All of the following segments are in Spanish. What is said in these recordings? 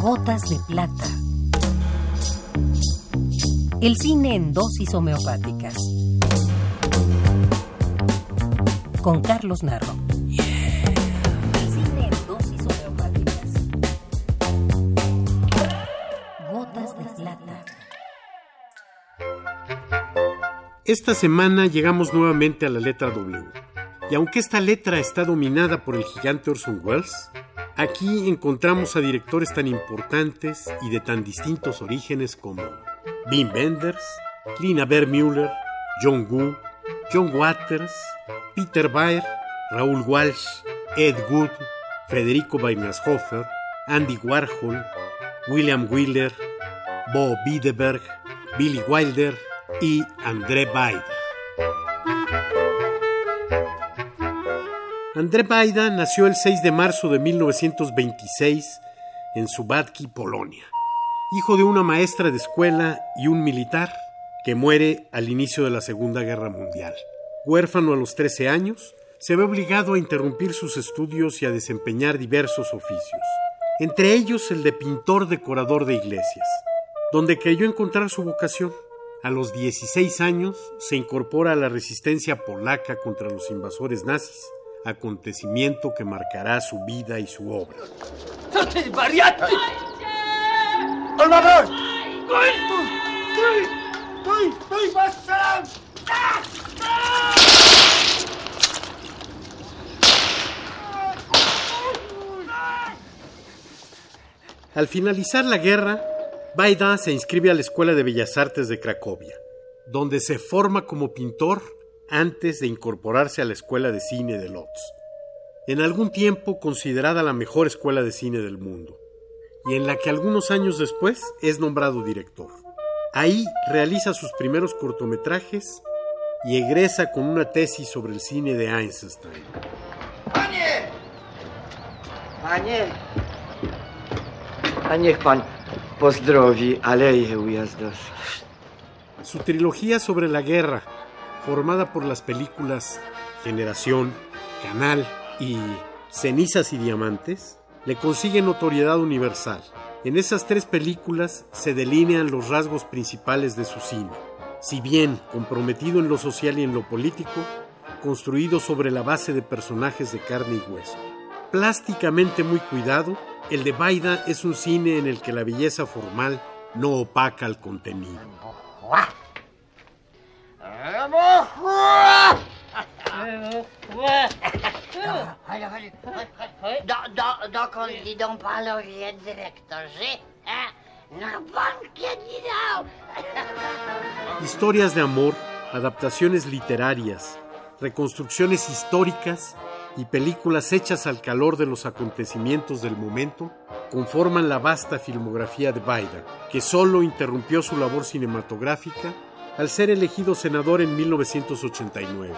Gotas de plata. El cine en dosis homeopáticas. Con Carlos Narro. El cine en dosis homeopáticas. Gotas de plata. Esta semana llegamos nuevamente a la letra W. Y aunque esta letra está dominada por el gigante Orson Welles, aquí encontramos a directores tan importantes y de tan distintos orígenes como Wim Wenders, Lina Müller, John Woo, John Waters, Peter Baer, Raúl Walsh, Ed Wood, Federico Weinershofer, Andy Warhol, William Wheeler, Bo Biederberg, Billy Wilder y André Baida. André Baida nació el 6 de marzo de 1926 en Subatki, Polonia, hijo de una maestra de escuela y un militar que muere al inicio de la Segunda Guerra Mundial. Huérfano a los 13 años, se ve obligado a interrumpir sus estudios y a desempeñar diversos oficios, entre ellos el de pintor decorador de iglesias, donde creyó encontrar su vocación. A los 16 años se incorpora a la resistencia polaca contra los invasores nazis acontecimiento que marcará su vida y su obra. Al finalizar la guerra, Baida se inscribe a la Escuela de Bellas Artes de Cracovia, donde se forma como pintor antes de incorporarse a la Escuela de Cine de Lodz, en algún tiempo considerada la mejor escuela de cine del mundo, y en la que algunos años después es nombrado director. Ahí realiza sus primeros cortometrajes y egresa con una tesis sobre el cine de Einstein. Panie! Panie! A niech pan pozdrowi Aleje Ujazdowskie. Su trilogía sobre la guerra, formada por las películas Generación, Canal y Cenizas y Diamantes, le consigue notoriedad universal. En esas tres películas se delinean los rasgos principales de su cine. Si bien comprometido en lo social y en lo político, construido sobre la base de personajes de carne y hueso. Plásticamente muy cuidado, el de Baida es un cine en el que la belleza formal no opaca al contenido. Do, do, dokąd idą panowie dyrektorzy? A? Na bankiet idą! Historias de amor, adaptaciones literarias, reconstrucciones históricas y películas hechas al calor de los acontecimientos del momento conforman la vasta filmografía de Baida, que solo interrumpió su labor cinematográfica al ser elegido senador en 1989.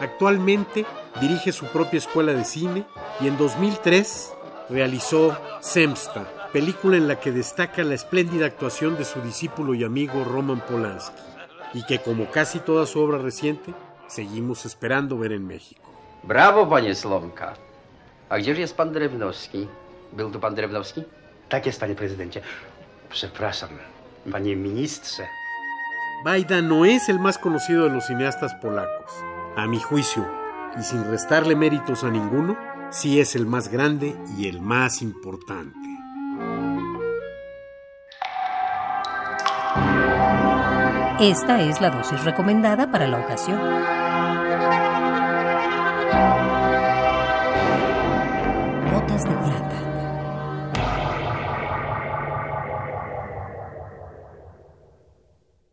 Actualmente dirige su propia escuela de cine y en 2003 realizó Semsta, película en la que destaca la espléndida actuación de su discípulo y amigo Roman Polanski, y que como casi toda su obra reciente, seguimos esperando ver en México. Brawo, panie Slomka. A gdzież jest pan Drewnowski? Był tu pan Drewnowski? Tak jest, panie prezydencie. Przepraszam, panie ministrze. Baida no es el más conocido de los cineastas polacos. A mi juicio, y sin restarle méritos a ninguno, sí es el más grande y el más importante. Esta es la dosis recomendada para la ocasión. Gotas de plata.